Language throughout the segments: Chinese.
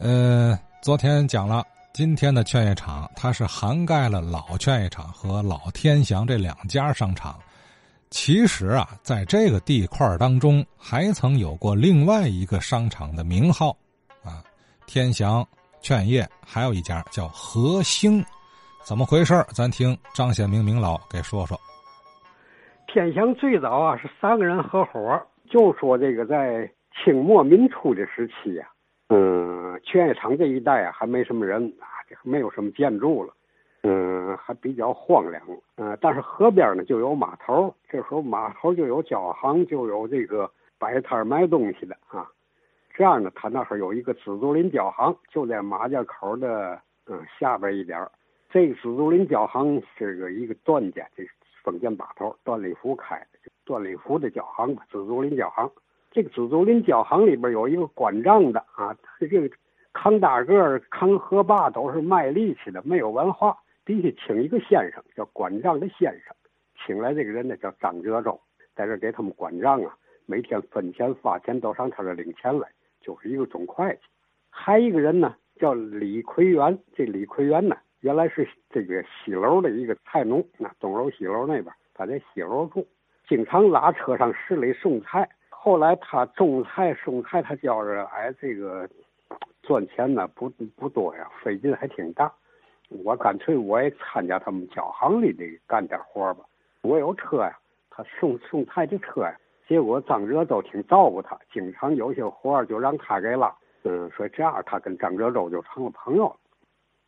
呃，昨天讲了，今天的劝业场它是涵盖了老劝业场和老天祥这两家商场。其实啊，在这个地块当中，还曾有过另外一个商场的名号，啊，天祥劝业还有一家叫和兴，怎么回事咱听张显明明老给说说。天祥最早啊是三个人合伙，就说这个在清末民初的时期呀。嗯，劝业场这一带啊，还没什么人啊，这没有什么建筑了，嗯，还比较荒凉。嗯，但是河边呢就有码头，这时候码头就有脚行，就有这个摆摊卖东西的啊。这样呢，他那儿有一个紫竹林脚行，就在马家口的嗯下边一点这个紫竹林脚行是个一个段家，这封建把头段立福开的，段立福的脚行，紫竹林脚行。这个紫竹林脚行里边有一个管账的啊，这个扛大个、扛河坝都是卖力气的，没有文化。底下请一个先生，叫管账的先生，请来这个人呢叫张哲州，在这给他们管账啊，每天分钱发钱都上他这领钱来，就是一个总会计。还一个人呢叫李奎元，这李奎元呢原来是这个西楼的一个菜农，那东楼西楼那边他在西楼住，经常拉车上市里送菜。后来他种菜、送菜，他觉着哎，这个赚钱呢不不多呀，费劲还挺大。我干脆我也参加他们脚行里的干点活吧。我有车呀，他送送菜的车呀。结果张哲州挺照顾他，经常有些活就让他给拉。嗯，所以这样他跟张哲州就成了朋友了。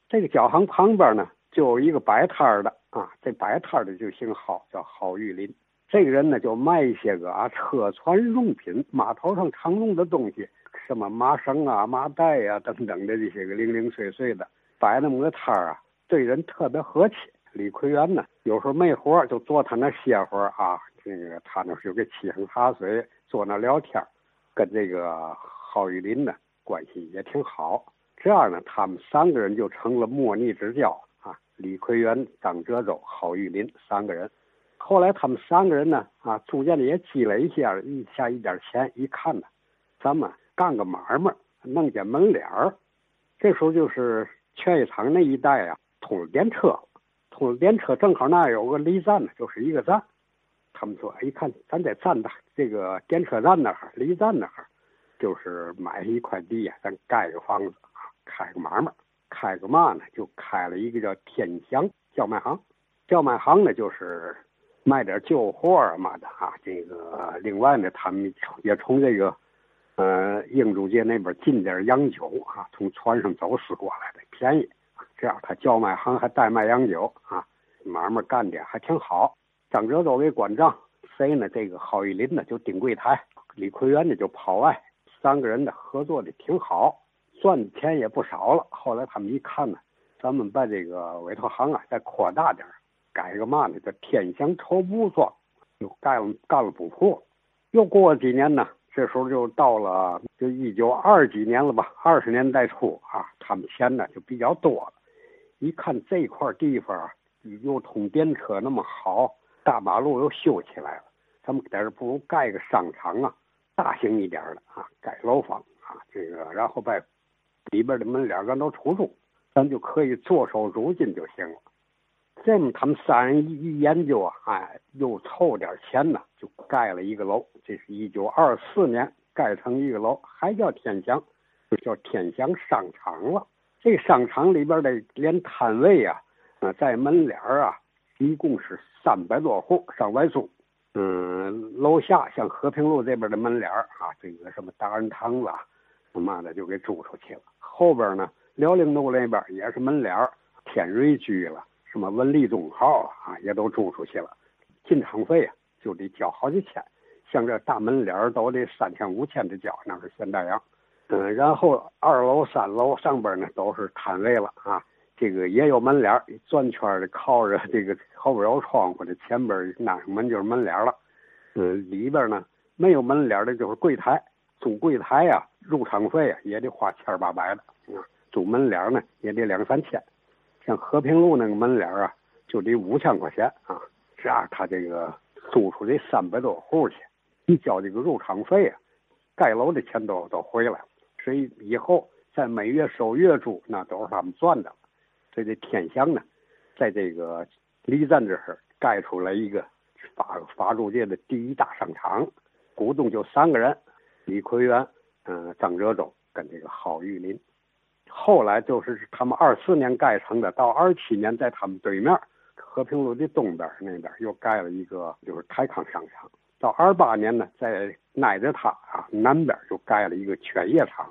这个脚行旁边呢，就有一个摆摊的啊，这摆摊的就姓郝，叫郝玉林。这个人呢，就卖一些个啊车船用品，码头上常用的东西，什么麻绳啊、麻袋呀等等的这些个零零碎碎的，摆那么个摊儿啊，对人特别和气。李奎元呢，有时候没活就坐他那歇会儿啊，这个他那就给沏上茶水，坐那聊天跟这个郝玉林呢关系也挺好。这样呢，他们三个人就成了莫逆之交啊。李奎元、张哲州、郝玉林三个人。后来他们三个人呢，啊，逐渐的也积累一些一下一点钱，一看呢，咱们干个买卖，弄点门脸儿。这时候就是劝业场那一带啊，通了电车，通了电车，正好那有个离站呢，就是一个站。他们说，一看咱在站的这个电车站那儿，离站那儿，就是买一块地呀，咱盖个房子啊，开个买卖，开个嘛呢？就开了一个叫天祥叫卖行，叫卖行呢就是。卖点旧货啊嘛的啊，这个另外呢，他们也从这个，呃，英租界那边进点洋酒啊，从船上走私过来的，便宜。这样他叫卖行还代卖洋酒啊，买卖干的还挺好。张哲州给管账，谁呢？这个郝玉林呢就盯柜台，李奎元呢就跑外，三个人呢合作的挺好，赚的钱也不少了。后来他们一看呢，咱们把这个委托行啊再扩大点改个嘛呢？叫天祥绸布庄，又干了干了布铺。又过了几年呢，这时候就到了就一九二几年了吧，二十年代初啊，他们钱呢就比较多了。一看这块地方又通电车那么好，大马路又修起来了，咱们在这不如盖个商场啊，大型一点的啊，盖楼房啊，这个然后把里边的门脸咱都出租，咱就可以坐收租金就行了。这么，他们三人一一研究啊，哎，又凑点钱呢，就盖了一个楼。这是一九二四年盖成一个楼，还叫天祥，就叫天祥商场了。这商场里边的连摊位啊，啊，在门脸啊，一共是三百多户上外租。嗯，楼下像和平路这边的门脸啊，这个什么大人堂子啊，他妈的就给租出去了。后边呢，辽宁路那边也是门脸天瑞居了。什么文理中号啊，也都租出去了，进场费啊就得交好几千，像这大门脸都得三千五千的交，那是现代洋。嗯，然后二楼、三楼上边呢都是摊位了啊，这个也有门脸，转圈的靠着这个后边有窗户的，前边那门就是门脸了。嗯，里边呢没有门脸的就是柜台，租柜台呀，入场费啊也得花千八百的，啊，租门脸呢也得两三千。像和平路那个门脸啊，就得五千块钱啊，这样他这个租出这三百多户去，你交这个入场费啊，盖楼的钱都都回来了。所以以后在每月收月租，那都是他们赚的。所以这天祥呢，在这个离站这儿盖出来一个法法租界的第一大商场，股东就三个人：李奎元、嗯张哲洲跟这个郝玉林。后来就是他们二四年盖成的，到二七年在他们对面和平路的东边那边又盖了一个就是泰康商场。到二八年呢，在挨着它啊南边又盖了一个犬业厂，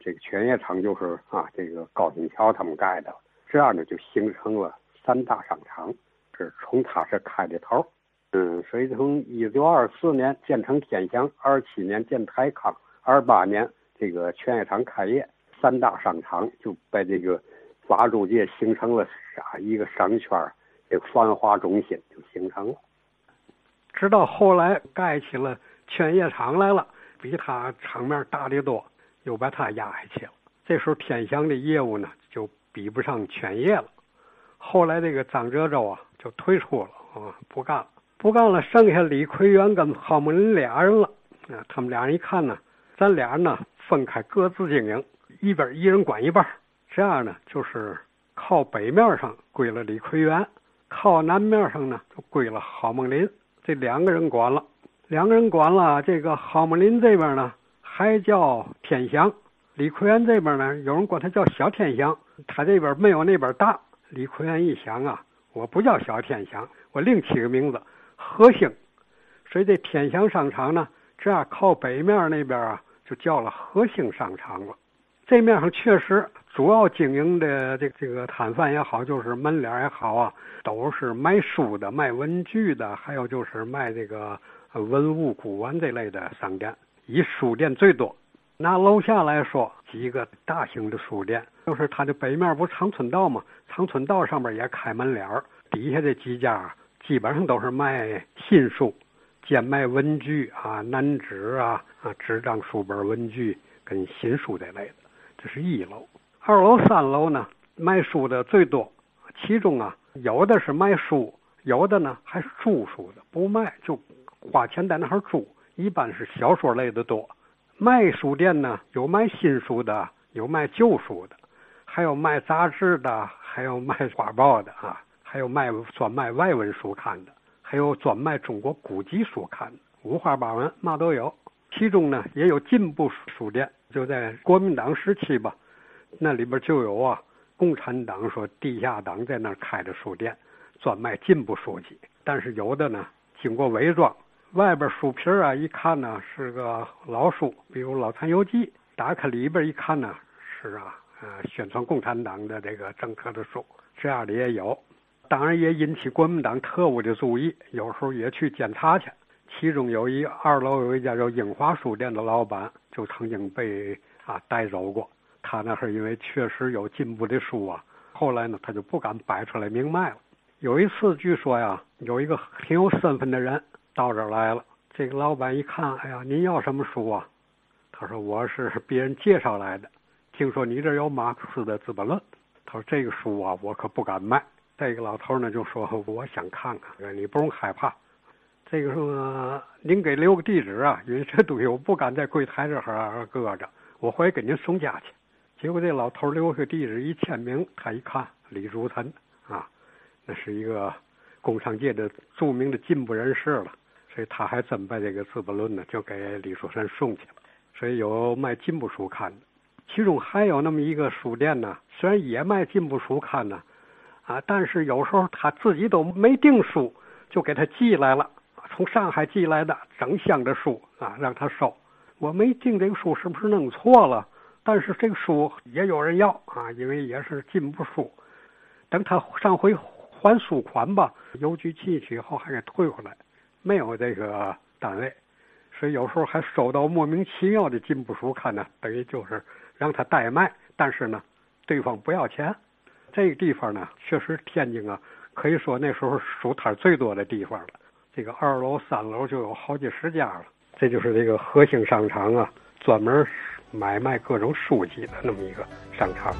这个犬业厂就是啊这个高新桥他们盖的，这样呢就形成了三大商场，是从它是开的头。嗯，所以从一九二四年建成天祥，二七年建泰康，二八年这个犬业厂开业，三大商场就在这个法租界形成了啥一个商圈这个繁华中心就形成了。直到后来盖起了劝业场来了，比他场面大得多，又把他压下去了。这时候天祥的业务呢就比不上劝业了。后来这个张哲洲啊就退出了啊，不干了，不干了，剩下李奎元跟郝梦林俩人了。啊，他们俩人一看呢，咱俩人呢分开各自经营，一边一人管一半，这样呢就是靠北面上归了李奎元，靠南面上呢就归了郝梦林。这两个人管了，两个人管了。这个郝梦林这边呢，还叫天祥；李奎元这边呢，有人管他叫小天祥。他这边没有那边大。李奎元一想啊，我不叫小天祥，我另起个名字何兴。所以这天祥商场呢，这样靠北面那边啊，就叫了何兴商场了。这面上确实。主要经营的这这个摊贩也好，就是门脸也好啊，都是卖书的、卖文具的，还有就是卖这个文物古玩这类的商店，以书店最多。拿楼下来说，几个大型的书店，就是它的北面不是长春道吗，长春道上面也开门脸儿，底下这几家基本上都是卖新书，兼卖文具啊、南纸啊、啊纸张、书本、文具跟新书这类的，这是一楼。二楼、三楼呢，卖书的最多，其中啊，有的是卖书，有的呢还是租书的，不卖就花钱在那儿租，一般是小说类的多。卖书店呢，有卖新书的，有卖旧书的，还有卖杂志的，还有卖画报的啊，还有卖专卖外文书刊的，还有专卖中国古籍书刊的，五花八门，嘛都有。其中呢，也有进步书店，就在国民党时期吧。那里边就有啊，共产党说地下党在那儿开的书店，专卖进步书籍。但是有的呢，经过伪装，外边书皮啊，一看呢是个老书，比如《老残游记》，打开里边一看呢，是啊，呃，宣传共产党的这个政策的书，这样的也有。当然也引起国民党特务的注意，有时候也去检查去。其中有一二楼有一家叫英华书店的老板，就曾经被啊带走过。他那是因为确实有进步的书啊，后来呢他就不敢摆出来明卖了。有一次据说呀，有一个挺有身份的人到这儿来了，这个老板一看，哎呀，您要什么书啊？他说我是别人介绍来的，听说你这有马克思的《资本论》，他说这个书啊我可不敢卖。这个老头呢就说我想看看，你不用害怕。这个说您给留个地址啊，因为这东西我不敢在柜台这儿搁着，我回去给您送家去。结果这老头留下地址一签名，他一看李竹臣啊，那是一个工商界的著名的进步人士了，所以他还真把这个《资本论》呢就给李竹臣送去了。所以有卖进步书刊的，其中还有那么一个书店呢，虽然也卖进步书刊呢，啊，但是有时候他自己都没订书，就给他寄来了，从上海寄来的整箱的书啊，让他收。我没定这个书，是不是弄错了？但是这个书也有人要啊，因为也是进步书。等他上回还书款吧，邮局寄去以后还给退回来，没有这个单位，所以有时候还收到莫名其妙的进步书看呢，等于就是让他代卖，但是呢，对方不要钱。这个地方呢，确实天津啊，可以说那时候书摊最多的地方了。这个二楼、三楼就有好几十家了。这就是这个和兴商场啊，专门。买卖各种书籍的那么一个商场。